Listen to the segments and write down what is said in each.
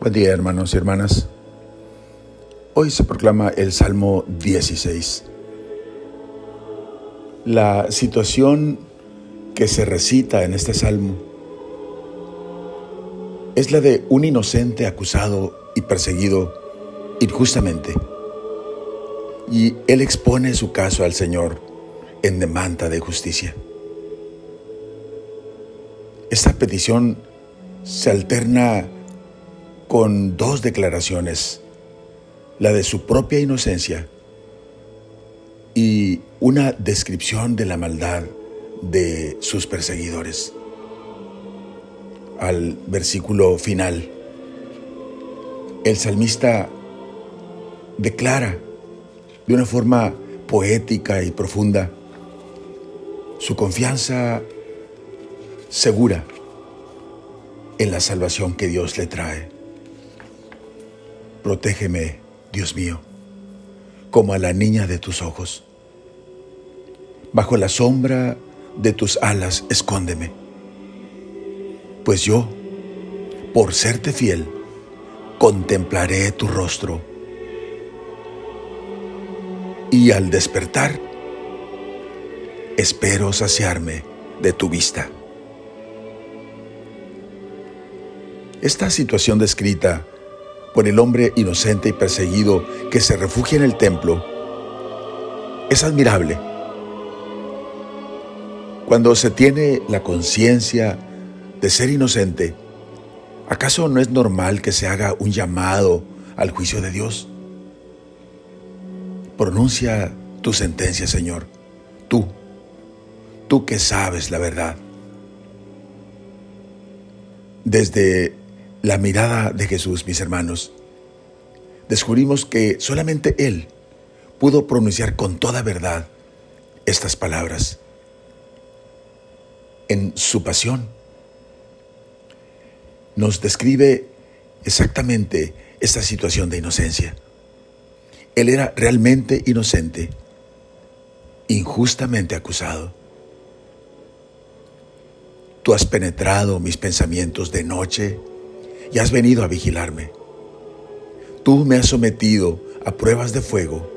Buen día hermanos y hermanas. Hoy se proclama el Salmo 16. La situación que se recita en este salmo es la de un inocente acusado y perseguido injustamente. Y él expone su caso al Señor en demanda de justicia. Esta petición se alterna con dos declaraciones, la de su propia inocencia y una descripción de la maldad de sus perseguidores. Al versículo final, el salmista declara de una forma poética y profunda su confianza segura en la salvación que Dios le trae. Protégeme, Dios mío, como a la niña de tus ojos. Bajo la sombra de tus alas escóndeme, pues yo, por serte fiel, contemplaré tu rostro. Y al despertar, espero saciarme de tu vista. Esta situación descrita por el hombre inocente y perseguido que se refugia en el templo es admirable. Cuando se tiene la conciencia de ser inocente, ¿acaso no es normal que se haga un llamado al juicio de Dios? Pronuncia tu sentencia, Señor, tú, tú que sabes la verdad. Desde la mirada de Jesús, mis hermanos, descubrimos que solamente Él pudo pronunciar con toda verdad estas palabras. En su pasión nos describe exactamente esta situación de inocencia. Él era realmente inocente, injustamente acusado. Tú has penetrado mis pensamientos de noche y has venido a vigilarme. Tú me has sometido a pruebas de fuego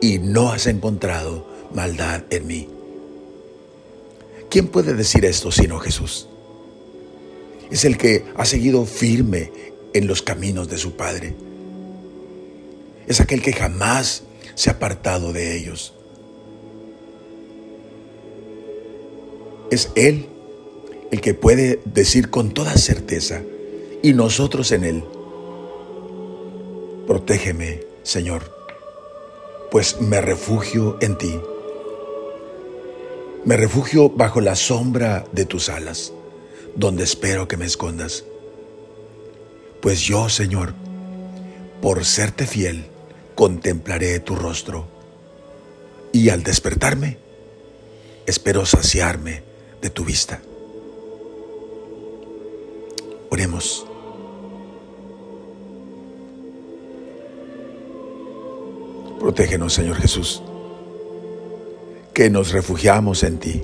y no has encontrado maldad en mí. ¿Quién puede decir esto sino Jesús? Es el que ha seguido firme en los caminos de su Padre. Es aquel que jamás se ha apartado de ellos. Es Él el que puede decir con toda certeza, y nosotros en Él. Protégeme, Señor, pues me refugio en ti. Me refugio bajo la sombra de tus alas, donde espero que me escondas. Pues yo, Señor, por serte fiel, contemplaré tu rostro, y al despertarme, espero saciarme de tu vista. Oremos. Protégenos, Señor Jesús, que nos refugiamos en ti.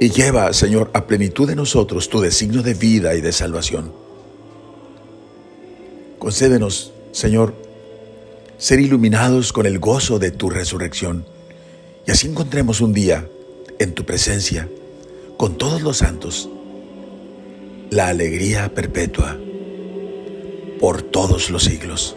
Y lleva, Señor, a plenitud de nosotros tu designio de vida y de salvación. Concédenos, Señor, ser iluminados con el gozo de tu resurrección y así encontremos un día en tu presencia con todos los santos la alegría perpetua por todos los siglos.